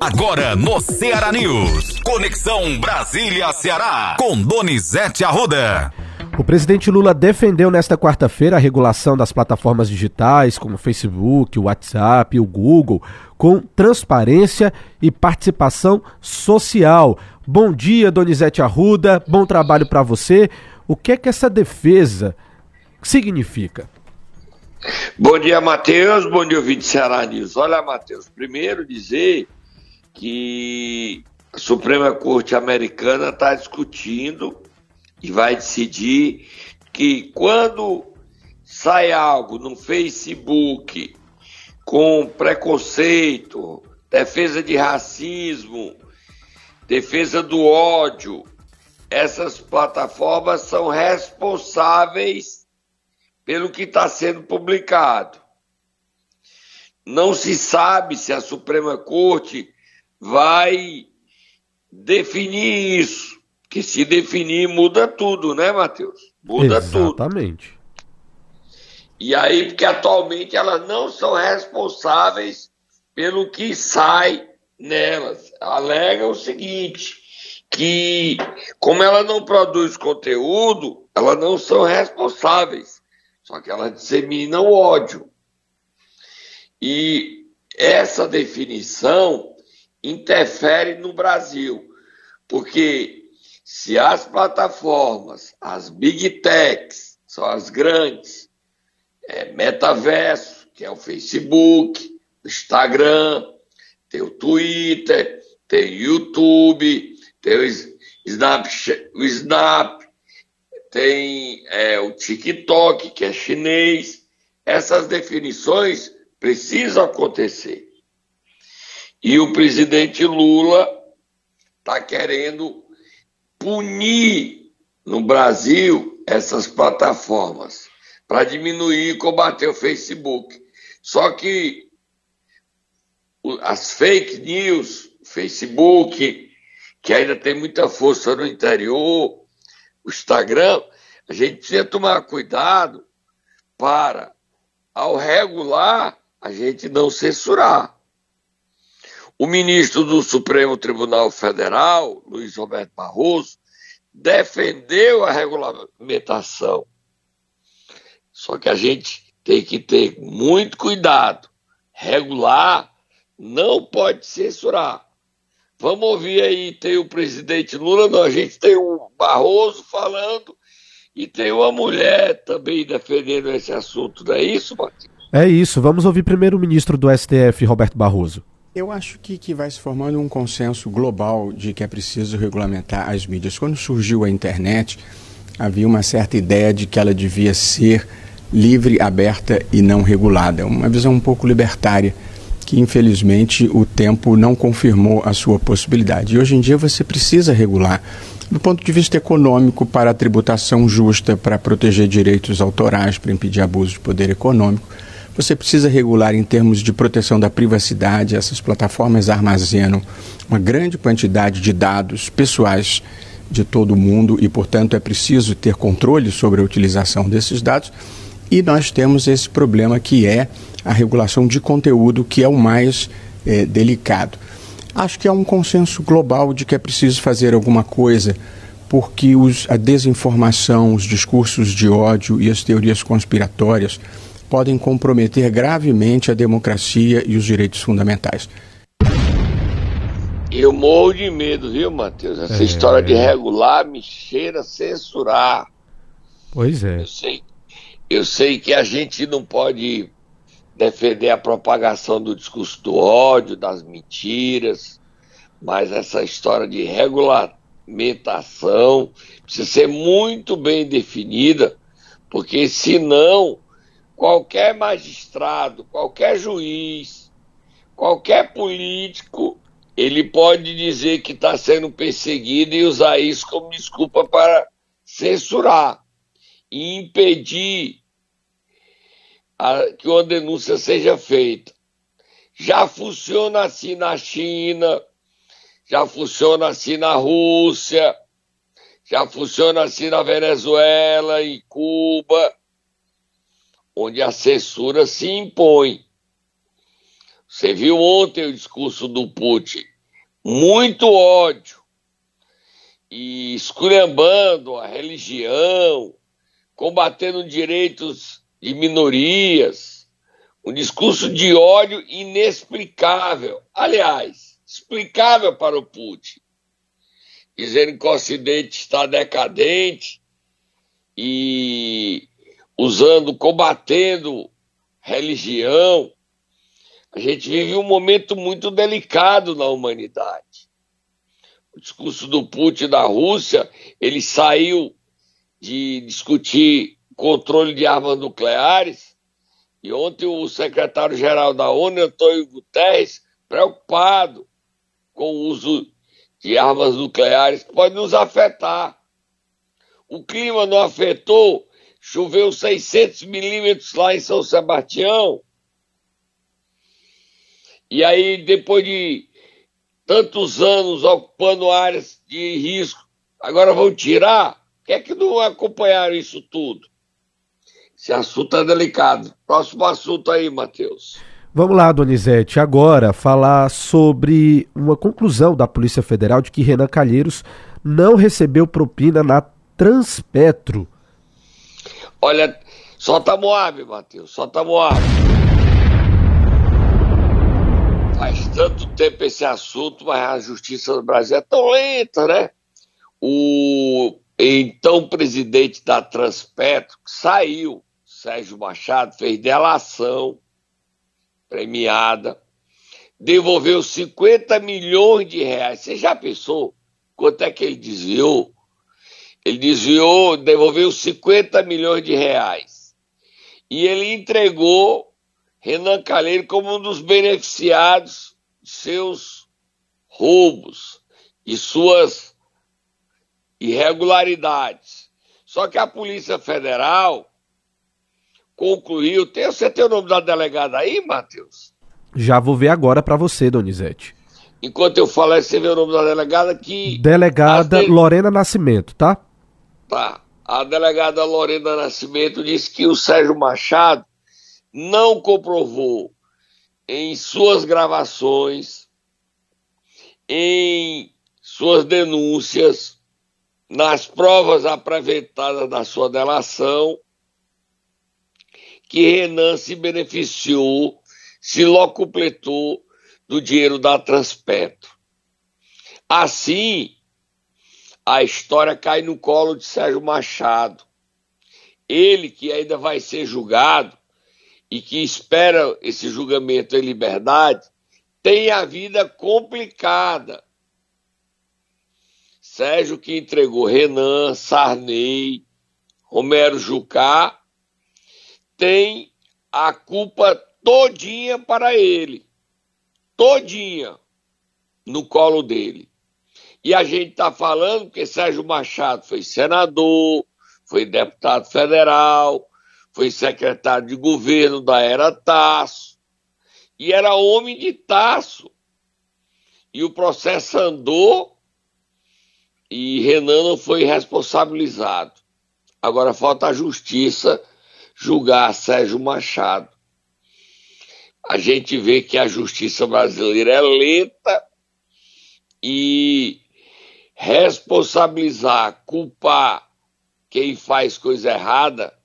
Agora no Ceará News. Conexão Brasília-Ceará. Com Donizete Arruda. O presidente Lula defendeu nesta quarta-feira a regulação das plataformas digitais como o Facebook, o WhatsApp o Google, com transparência e participação social. Bom dia, Donizete Arruda. Bom trabalho para você. O que é que essa defesa significa? Bom dia, Matheus. Bom dia, ouvinte Ceará News. Olha, Matheus, primeiro dizer que a Suprema Corte Americana está discutindo e vai decidir que quando sai algo no Facebook com preconceito, defesa de racismo, defesa do ódio, essas plataformas são responsáveis pelo que está sendo publicado. Não se sabe se a Suprema Corte vai definir isso. Que se definir, muda tudo, né, Matheus? Muda Exatamente. tudo. Exatamente. E aí, porque atualmente elas não são responsáveis pelo que sai nelas. Alega o seguinte, que como ela não produz conteúdo, elas não são responsáveis. Só que elas disseminam ódio. E essa definição interfere no Brasil, porque se as plataformas, as big techs, são as grandes, é, metaverso, que é o Facebook, o Instagram, tem o Twitter, tem o YouTube, tem o Snapchat, o Snap, tem é, o TikTok, que é chinês. Essas definições precisam acontecer. E o presidente Lula está querendo punir no Brasil essas plataformas para diminuir e combater o Facebook. Só que as fake news, Facebook, que ainda tem muita força no interior, o Instagram, a gente precisa tomar cuidado para, ao regular, a gente não censurar. O ministro do Supremo Tribunal Federal, Luiz Roberto Barroso, defendeu a regulamentação. Só que a gente tem que ter muito cuidado. Regular não pode censurar. Vamos ouvir aí, tem o presidente Lula, não, a gente tem o Barroso falando e tem uma mulher também defendendo esse assunto, não é isso, Martins? É isso, vamos ouvir primeiro o ministro do STF, Roberto Barroso. Eu acho que, que vai se formando um consenso global de que é preciso regulamentar as mídias. Quando surgiu a internet, havia uma certa ideia de que ela devia ser livre, aberta e não regulada. Uma visão um pouco libertária, que infelizmente o tempo não confirmou a sua possibilidade. E hoje em dia você precisa regular do ponto de vista econômico, para a tributação justa, para proteger direitos autorais, para impedir abuso de poder econômico você precisa regular em termos de proteção da privacidade. Essas plataformas armazenam uma grande quantidade de dados pessoais de todo mundo e, portanto, é preciso ter controle sobre a utilização desses dados. E nós temos esse problema que é a regulação de conteúdo, que é o mais é, delicado. Acho que há um consenso global de que é preciso fazer alguma coisa, porque os, a desinformação, os discursos de ódio e as teorias conspiratórias podem comprometer gravemente a democracia e os direitos fundamentais. Eu morro de medo, viu, Matheus? Essa é... história de regular me cheira a censurar. Pois é. Eu sei, eu sei que a gente não pode defender a propagação do discurso do ódio, das mentiras, mas essa história de regulamentação precisa ser muito bem definida, porque senão qualquer magistrado, qualquer juiz, qualquer político, ele pode dizer que está sendo perseguido e usar isso como desculpa para censurar e impedir a, que uma denúncia seja feita. Já funciona assim na China, já funciona assim na Rússia, já funciona assim na Venezuela e Cuba onde a censura se impõe. Você viu ontem o discurso do Putin. Muito ódio. E esculhambando a religião, combatendo direitos de minorias. Um discurso de ódio inexplicável. Aliás, explicável para o Putin. Dizendo que o Ocidente está decadente e usando, combatendo religião. A gente vive um momento muito delicado na humanidade. O discurso do Putin da Rússia, ele saiu de discutir controle de armas nucleares e ontem o secretário-geral da ONU, Antônio Guterres, preocupado com o uso de armas nucleares, que pode nos afetar. O clima não afetou, choveu 600 milímetros lá em São Sebastião, e aí, depois de tantos anos ocupando áreas de risco, agora vão tirar? Por que é que não acompanharam isso tudo? Esse assunto é delicado. Próximo assunto aí, Matheus. Vamos lá, Donizete, agora falar sobre uma conclusão da Polícia Federal de que Renan Calheiros não recebeu propina na Transpetro. Olha, solta Moab, Matheus, solta Moab. Faz tanto tempo esse assunto, mas a justiça do Brasil é tão lenta, né? O então presidente da Transpetro saiu, Sérgio Machado, fez delação premiada, devolveu 50 milhões de reais. Você já pensou quanto é que ele desviou? Ele desviou, devolveu 50 milhões de reais. E ele entregou Renan Calheiro como um dos beneficiados de seus roubos e suas irregularidades. Só que a Polícia Federal concluiu. Tem, você tem o nome da delegada aí, Matheus? Já vou ver agora para você, Donizete. Enquanto eu falo, você vê o nome da delegada que. Delegada de... Lorena Nascimento, tá? Tá. A delegada Lorena Nascimento disse que o Sérgio Machado não comprovou em suas gravações, em suas denúncias, nas provas apresentadas da sua delação, que Renan se beneficiou, se locupletou do dinheiro da Transpetro. Assim, a história cai no colo de Sérgio Machado. Ele que ainda vai ser julgado e que espera esse julgamento em liberdade, tem a vida complicada. Sérgio que entregou Renan, Sarney, Romero Jucá, tem a culpa todinha para ele. Todinha no colo dele. E a gente está falando que Sérgio Machado foi senador, foi deputado federal, foi secretário de governo da era Tasso, e era homem de Tasso. E o processo andou e Renan não foi responsabilizado. Agora falta a justiça julgar Sérgio Machado. A gente vê que a justiça brasileira é lenta e responsabilizar, culpar quem faz coisa errada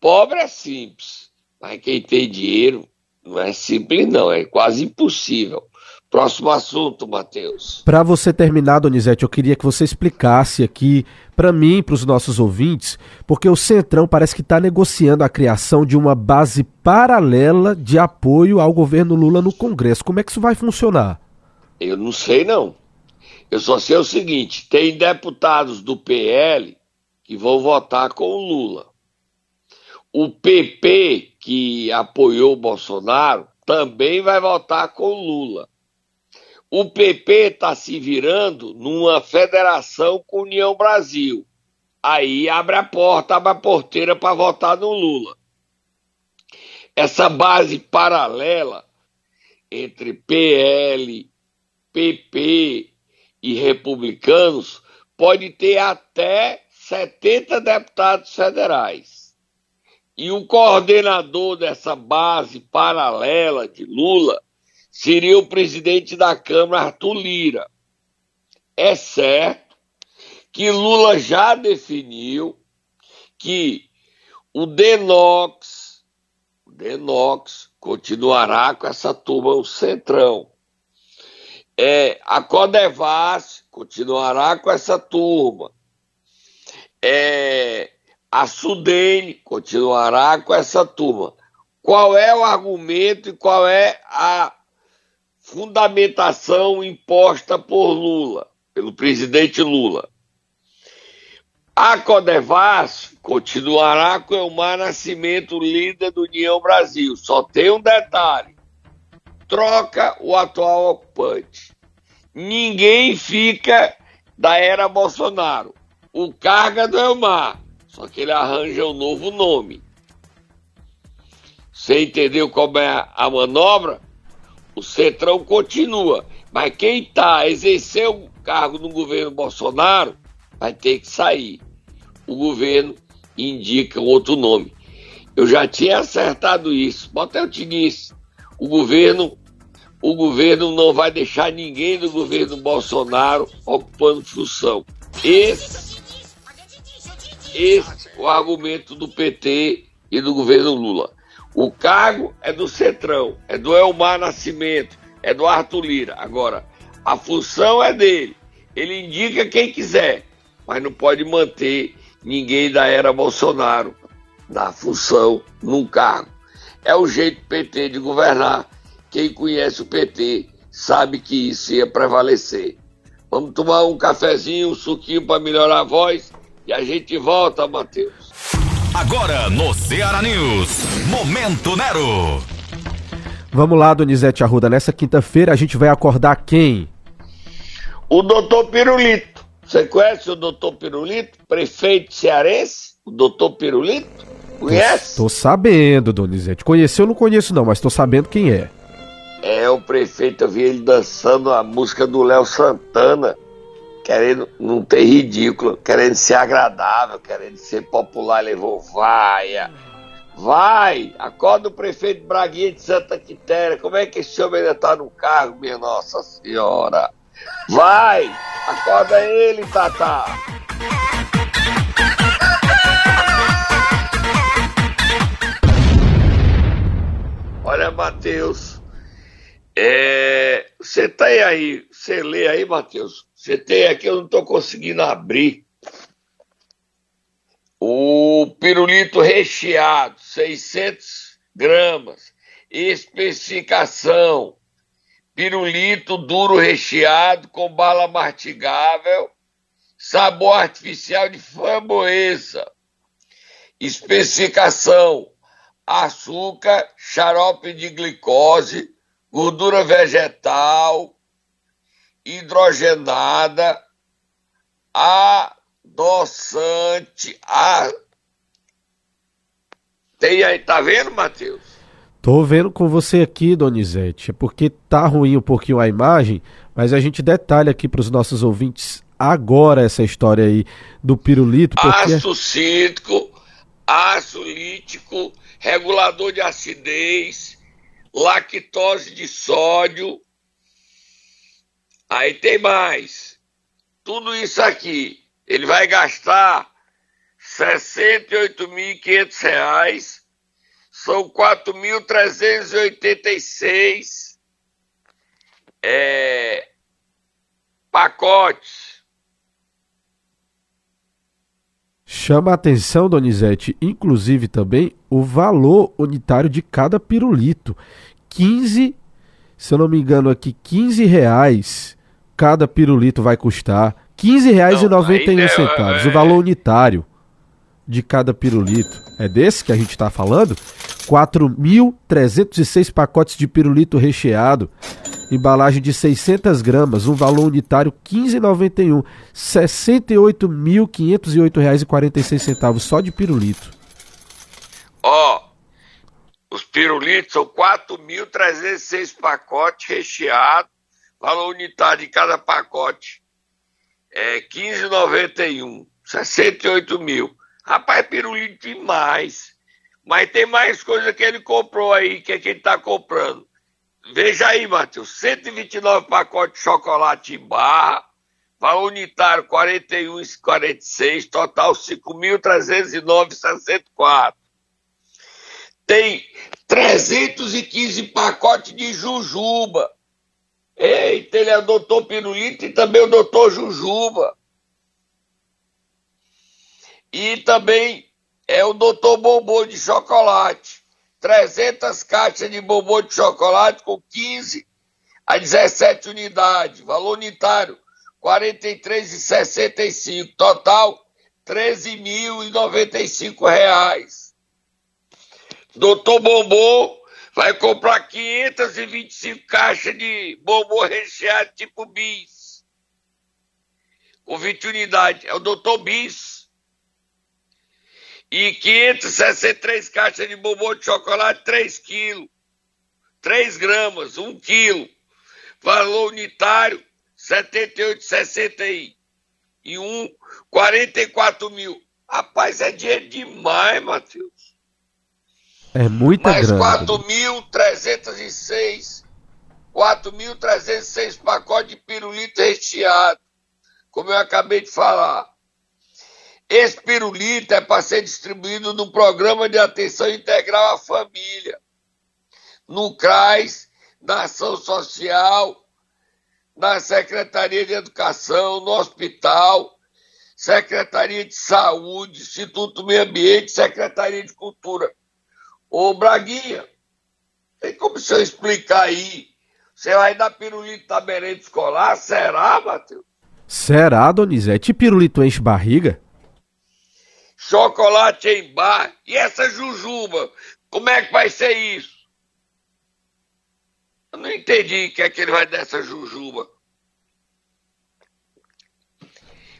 Pobre é simples, mas quem tem dinheiro não é simples, não, é quase impossível. Próximo assunto, Matheus. Para você terminar, Donizete, eu queria que você explicasse aqui para mim, para os nossos ouvintes, porque o Centrão parece que está negociando a criação de uma base paralela de apoio ao governo Lula no Congresso. Como é que isso vai funcionar? Eu não sei, não. Eu só sei o seguinte: tem deputados do PL que vão votar com o Lula. O PP, que apoiou o Bolsonaro, também vai votar com Lula. O PP está se virando numa federação com União Brasil. Aí abre a porta, abre a porteira para votar no Lula. Essa base paralela entre PL, PP e republicanos pode ter até 70 deputados federais. E o coordenador dessa base paralela de Lula seria o presidente da Câmara, Arthur Lira. É certo que Lula já definiu que o Denox, o Denox continuará com essa turma, o Centrão. É, a Codevas continuará com essa turma. É, a Sudene continuará com essa turma. Qual é o argumento e qual é a fundamentação imposta por Lula, pelo presidente Lula? A Codevas continuará com Elmar Nascimento, líder do União Brasil. Só tem um detalhe: troca o atual ocupante. Ninguém fica da era Bolsonaro. O carga do Elmar, só que ele arranja um novo nome. Você entendeu como é a manobra? O Centrão continua, mas quem está exercendo o cargo no governo Bolsonaro vai ter que sair. O governo indica outro nome. Eu já tinha acertado isso. Bota eu te disse. O governo o governo não vai deixar ninguém do governo Bolsonaro ocupando função. Esse, esse é o argumento do PT e do governo Lula. O cargo é do Centrão, é do Elmar Nascimento, é do Arthur Lira. Agora, a função é dele. Ele indica quem quiser, mas não pode manter ninguém da era Bolsonaro na função, num cargo. É o jeito PT de governar quem conhece o PT sabe que isso ia prevalecer. Vamos tomar um cafezinho, um suquinho para melhorar a voz e a gente volta, Matheus. Agora no Ceará News, Momento Nero. Vamos lá, Donizete Arruda. Nessa quinta-feira a gente vai acordar quem? O doutor Pirulito. Você conhece o doutor Pirulito? Prefeito cearense? O doutor Pirulito? Conhece? Tô, tô sabendo, Donizete. Conheceu ou não conheço não, mas tô sabendo quem é. É, o prefeito, eu vi ele dançando a música do Léo Santana, querendo não ter ridículo, querendo ser agradável, querendo ser popular, levou vaia. Vai! Acorda o prefeito Braguinha de Santa Quitéria. Como é que esse homem ainda tá no cargo, minha Nossa Senhora? Vai! Acorda ele, Tata! Olha, Matheus, é, você tem aí, você lê aí, Matheus? Você tem aqui, eu não estou conseguindo abrir. O pirulito recheado, 600 gramas. Especificação: pirulito duro recheado com bala mastigável, sabor artificial de framboesa. Especificação: açúcar, xarope de glicose gordura vegetal, hidrogenada, adoçante, a... Tem aí, tá vendo, Matheus? Tô vendo com você aqui, Donizete. É porque tá ruim um pouquinho a imagem, mas a gente detalha aqui para os nossos ouvintes agora essa história aí do pirulito. Porque... Ácido cítrico, ácido lítico, regulador de acidez, lactose de sódio. Aí tem mais. Tudo isso aqui, ele vai gastar R$ 68.500, são 4.386 é, pacotes. Chama a atenção, Donizete, inclusive também o valor unitário de cada pirulito. 15, se eu não me engano aqui, 15 reais cada pirulito vai custar. 15 reais não, e 91 é, centavos, é... o valor unitário de cada pirulito. É desse que a gente está falando? 4.306 pacotes de pirulito recheado embalagem de 600 gramas, um valor unitário R$ 15,91, R$ 68.508,46 só de pirulito. Ó, oh, os pirulitos são 4.306 pacotes recheados, valor unitário de cada pacote é R$ 15,91, 68 mil. Rapaz, é pirulito demais. Mas tem mais coisa que ele comprou aí, que é que ele tá comprando veja aí, Matheus, 129 pacotes de chocolate em barra, valor unitário 41,46, total 5.309,64. Tem 315 pacotes de jujuba. Eita, ele é o doutor Pirulito e também o doutor Jujuba. E também é o doutor Bombom de chocolate. 300 caixas de bombom de chocolate com 15 a 17 unidades. Valor unitário, R$ 43,65. Total, R$ 13.095. Doutor Bombom vai comprar 525 caixas de bombom recheado tipo bis. Com 20 unidades. É o doutor Bis. E 563 caixas de bombom de chocolate, 3 quilos. 3 gramas, 1 quilo. Valor unitário, 78,61. 44 mil. Rapaz, é dinheiro demais, Matheus. É muita Mais grana. 4.306, 4.306 pacotes de pirulito recheado, como eu acabei de falar. Esse pirulito é para ser distribuído no Programa de Atenção Integral à Família, no CRAS, na Ação Social, na Secretaria de Educação, no hospital, Secretaria de Saúde, Instituto do Meio Ambiente, Secretaria de Cultura. Ô Braguinha, tem como senhor explicar aí? Você vai dar pirulito na merenda escolar? Será, Matheus? Será, Donizete? Pirulito enche barriga? Chocolate em bar. E essa jujuba? Como é que vai ser isso? Eu não entendi o que é que ele vai dessa jujuba.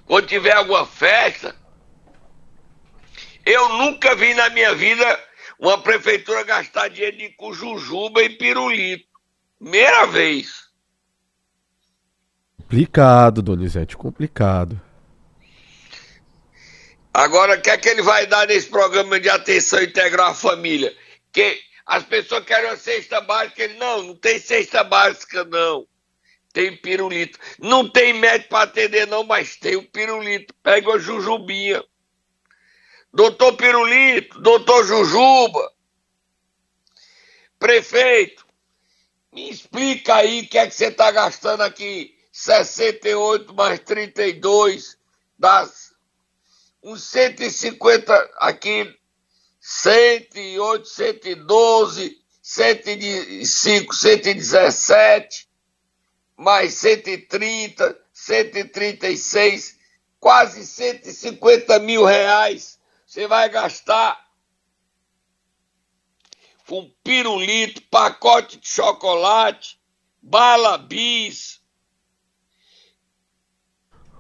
Quando tiver alguma festa, eu nunca vi na minha vida uma prefeitura gastar dinheiro de- com jujuba e pirulito. Primeira vez. Complicado, Donizete, complicado. Agora, o que é que ele vai dar nesse programa de atenção integral à família? Que as pessoas querem uma cesta básica. Ele, não, não tem cesta básica, não. Tem pirulito. Não tem médico para atender, não, mas tem o pirulito. Pega a jujubinha. Doutor Pirulito, doutor Jujuba, prefeito, me explica aí o que é que você está gastando aqui. 68 mais 32, das uns 150 aqui, 108, 112, 105, 117, mais 130, 136, quase 150 mil reais você vai gastar com pirulito, pacote de chocolate, bala bis.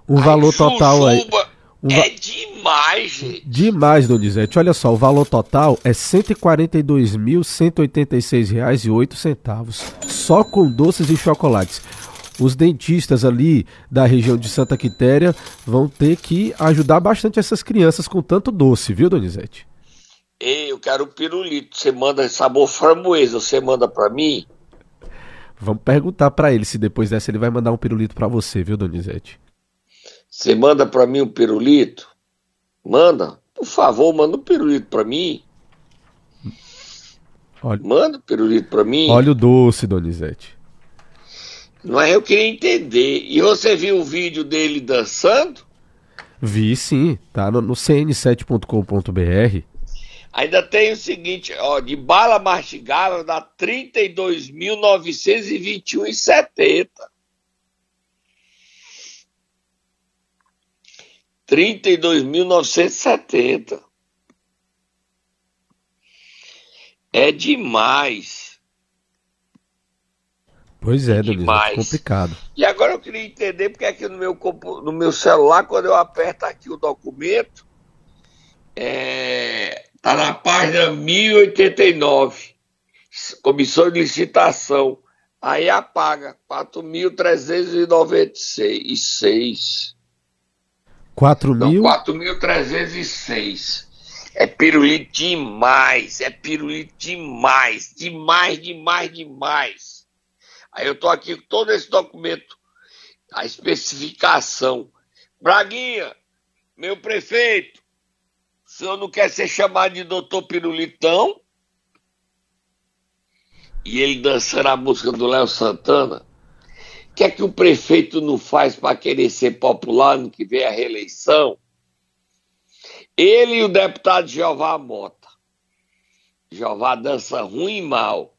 O valor total aí. o va- É demais, gente. Demais, Donizete. Olha só, o valor total é R$ 142.186,08, só com doces e chocolates. Os dentistas ali da região de Santa Quitéria vão ter que ajudar bastante essas crianças com tanto doce, viu, Donizete? Ei, eu quero um pirulito. Você manda sabor framboesa, você manda pra mim? Vamos perguntar pra ele se depois dessa ele vai mandar um pirulito pra você, viu, Donizete? Você manda pra mim um pirulito? Manda. Por favor, manda um pirulito pra mim. Olha, Manda um pirulito pra mim. olha o doce, Donizete. É? Eu queria entender. E você viu o vídeo dele dançando? Vi sim, tá no, no cn7.com.br. Ainda tem o seguinte, ó, de bala mastigável dá 32.921,70. 32.970. É demais. Pois é, Donizete, Demais. complicado. E agora eu queria entender porque aqui no meu, no meu celular, quando eu aperto aqui o documento, é, tá na página 1089, comissão de licitação. Aí apaga, 4.396. 4 Não, mil. 4.306. É pirulito demais, é pirulito demais, demais, demais, demais. Aí eu estou aqui com todo esse documento, a especificação. Braguinha, meu prefeito, o senhor não quer ser chamado de doutor Pirulitão? E ele dançando a música do Léo Santana. O que é que o prefeito não faz para querer ser popular no que vem a reeleição? Ele e o deputado Jeová Mota. Jeová dança ruim e mal.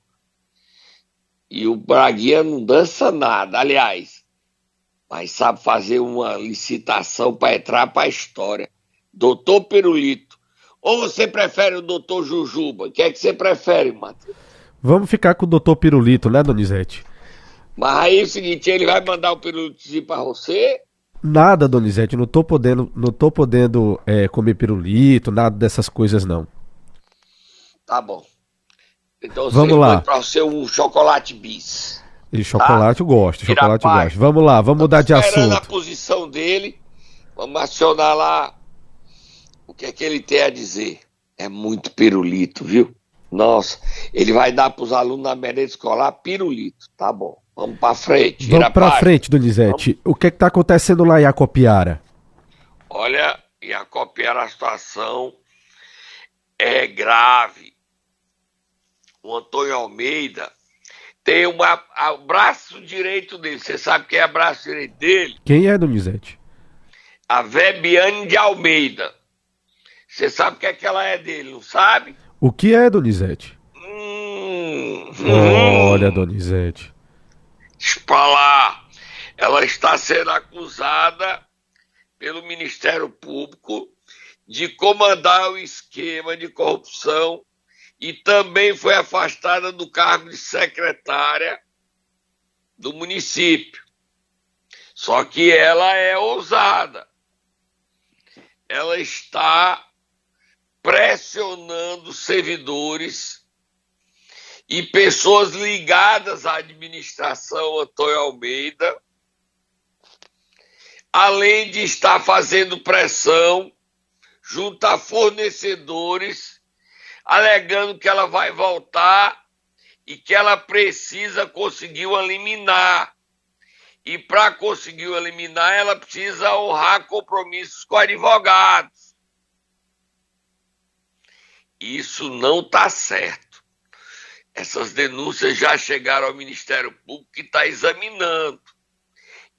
E o Braguinha não dança nada. Aliás, mas sabe fazer uma licitação para entrar para a história. Doutor Pirulito. Ou você prefere o doutor Jujuba? O que é que você prefere, Matheus? Vamos ficar com o doutor Pirulito, né, Donizete? Mas aí é o seguinte, ele vai mandar o pirulitozinho para você? Nada, Donizete, não tô podendo, não tô podendo é, comer pirulito, nada dessas coisas não. Tá bom. Então Vamos lá. para você um chocolate bis. E chocolate tá? eu gosto, chocolate eu gosto. Vamos lá, vamos mudar de assunto. a posição dele. Vamos acionar lá o que é que ele tem a dizer. É muito pirulito, viu? Nossa, ele vai dar para os alunos da merenda escolar pirulito. Tá bom. Vamos para frente. Vamos para frente, Donizete. O que é que tá acontecendo lá em Acopiara? Olha, em Acopiara a situação é grave. O Antônio Almeida tem uma, a- o braço direito dele. Você sabe quem é o braço direito dele? Quem é, Donizete? A Vebiane de Almeida. Você sabe o que é que ela é dele, não sabe? O que é, Donizete? Hum, hum, Olha, Donizete. deixa pra lá. Ela está sendo acusada pelo Ministério Público de comandar o esquema de corrupção e também foi afastada do cargo de secretária do município. Só que ela é ousada. Ela está pressionando servidores e pessoas ligadas à administração Antônio Almeida, além de estar fazendo pressão junto a fornecedores, alegando que ela vai voltar e que ela precisa conseguir o eliminar. E para conseguir o eliminar, ela precisa honrar compromissos com advogados. Isso não está certo. Essas denúncias já chegaram ao Ministério Público que está examinando.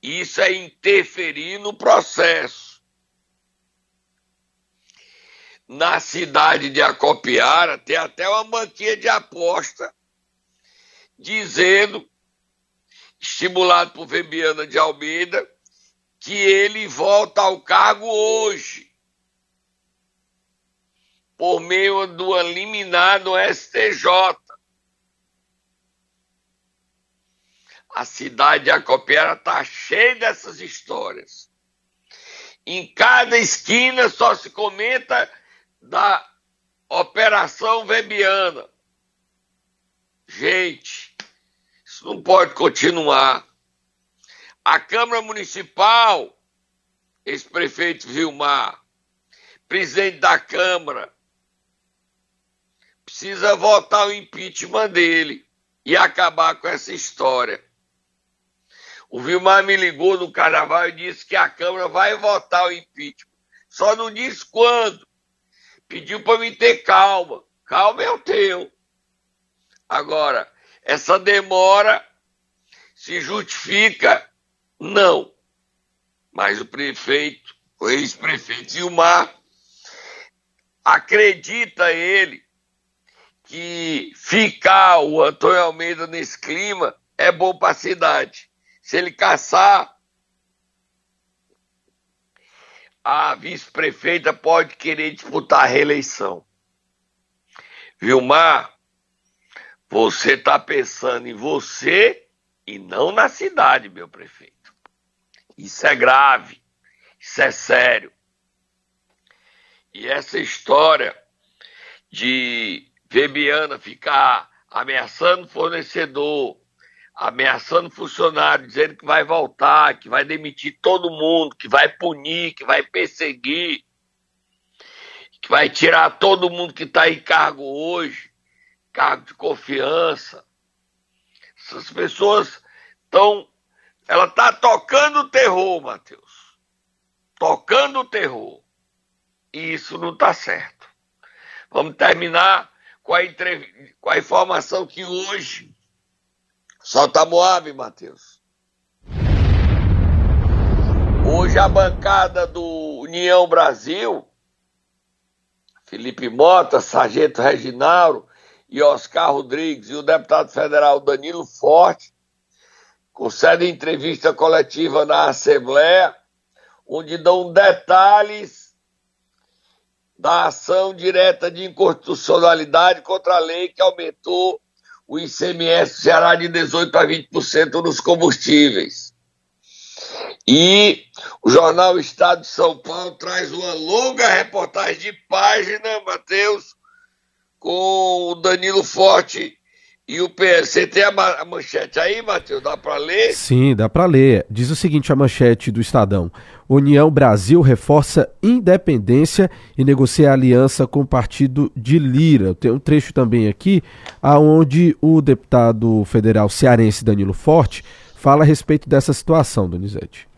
Isso é interferir no processo. Na cidade de Acopiara tem até uma banquinha de aposta dizendo, estimulado por Fabiana de Almeida, que ele volta ao cargo hoje por meio do liminar do STJ. A cidade de Acopiara está cheia dessas histórias. Em cada esquina só se comenta da Operação Webiana. Gente, isso não pode continuar. A Câmara Municipal, ex-prefeito Vilmar, presidente da Câmara, precisa votar o impeachment dele e acabar com essa história. O Vilmar me ligou no carnaval e disse que a Câmara vai votar o impeachment. Só não disse quando. Pediu para me ter calma. Calma eu tenho. Agora, essa demora se justifica? Não. Mas o prefeito, o ex-prefeito Vilmar, acredita ele que ficar o Antônio Almeida nesse clima é bom para a cidade. Se ele caçar, a vice-prefeita pode querer disputar a reeleição. Vilmar, você está pensando em você e não na cidade, meu prefeito. Isso é grave, isso é sério. E essa história de Vebiana ficar ameaçando fornecedor, ameaçando funcionário, dizendo que vai voltar, que vai demitir todo mundo, que vai punir, que vai perseguir, que vai tirar todo mundo que está em cargo hoje, cargo de confiança. Essas pessoas Então, ela está tocando terror, Matheus. Tocando terror. E isso não está certo. Vamos terminar com a, entrev... com a informação que hoje solta Moab, Matheus. Hoje a bancada do União Brasil, Felipe Mota, Sargento Reginaldo e Oscar Rodrigues e o deputado federal Danilo Forte concedem entrevista coletiva na Assembleia, onde dão detalhes da ação direta de inconstitucionalidade contra a lei que aumentou o ICMS Ceará de 18% a 20% nos combustíveis. E o jornal Estado de São Paulo traz uma longa reportagem de página, Matheus, com o Danilo Forte e o PS, você tem a manchete aí, Matheus? Dá para ler? Sim, dá para ler. Diz o seguinte a manchete do Estadão. União Brasil reforça independência e negocia aliança com o partido de Lira. Tem um trecho também aqui aonde o deputado federal cearense Danilo Forte fala a respeito dessa situação, Donizete.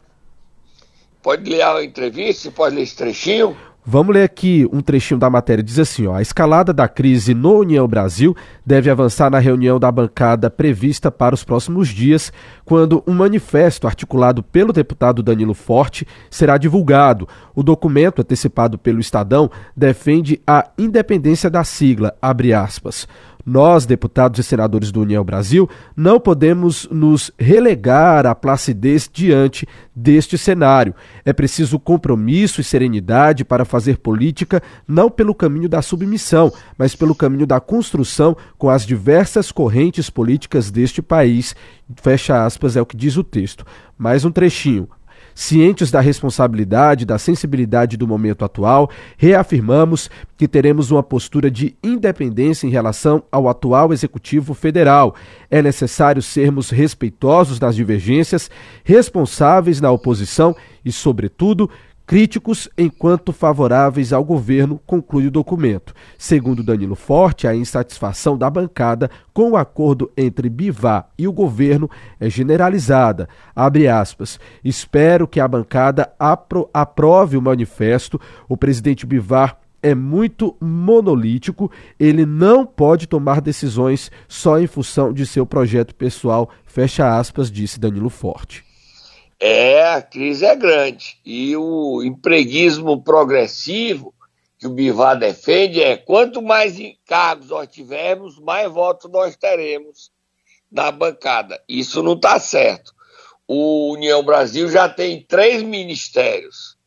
Pode ler a entrevista? Pode ler esse trechinho? Vamos ler aqui um trechinho da matéria. Diz assim: ó, a escalada da crise no União Brasil deve avançar na reunião da bancada prevista para os próximos dias, quando um manifesto articulado pelo deputado Danilo Forte será divulgado. O documento, antecipado pelo Estadão, defende a independência da sigla, abre aspas. Nós, deputados e senadores do União Brasil, não podemos nos relegar à placidez diante deste cenário. É preciso compromisso e serenidade para fazer política não pelo caminho da submissão, mas pelo caminho da construção com as diversas correntes políticas deste país. Fecha aspas, é o que diz o texto. Mais um trechinho. Cientes da responsabilidade, da sensibilidade do momento atual, reafirmamos que teremos uma postura de independência em relação ao atual Executivo Federal. É necessário sermos respeitosos nas divergências, responsáveis na oposição e, sobretudo, críticos enquanto favoráveis ao governo, conclui o documento. Segundo Danilo Forte, a insatisfação da bancada com o acordo entre Bivar e o governo é generalizada. Abre aspas. Espero que a bancada apro aprove o manifesto. O presidente Bivar é muito monolítico, ele não pode tomar decisões só em função de seu projeto pessoal, fecha aspas, disse Danilo Forte. É, a crise é grande. E o empreguismo progressivo que o Bivar defende é quanto mais encargos nós tivermos, mais votos nós teremos na bancada. Isso não está certo. O União Brasil já tem três ministérios.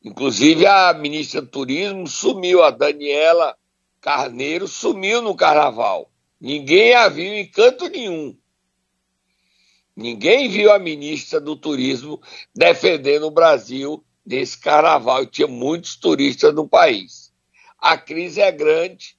Inclusive a ministra do Turismo sumiu, a Daniela Carneiro sumiu no carnaval. Ninguém a viu em canto nenhum. Ninguém viu a ministra do Turismo defendendo o Brasil nesse carnaval. Tinha muitos turistas no país. A crise é grande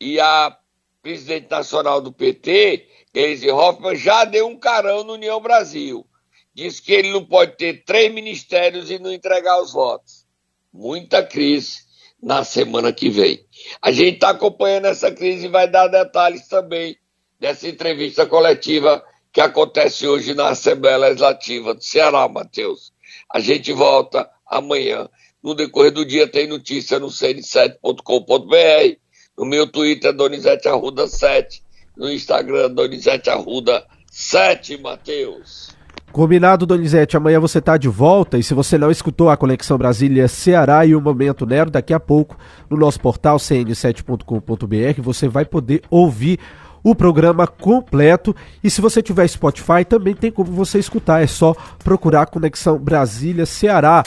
e a presidente nacional do PT, Gleisi Hoffmann, já deu um carão no União Brasil. Diz que ele não pode ter três ministérios e não entregar os votos. Muita crise na semana que vem. A gente está acompanhando essa crise e vai dar detalhes também dessa entrevista coletiva que acontece hoje na Assembleia Legislativa do Ceará, Matheus. A gente volta amanhã. No decorrer do dia tem notícia no cn7.com.br, no meu Twitter, Donizete Arruda 7, no Instagram, Donizete Arruda 7, Matheus. Combinado, Donizete. Amanhã você está de volta e se você não escutou a Conexão Brasília Ceará e o Momento Nero, daqui a pouco no nosso portal cn7.com.br você vai poder ouvir o programa completo. E se você tiver Spotify, também tem como você escutar. É só procurar Conexão Brasília Ceará.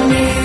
CN.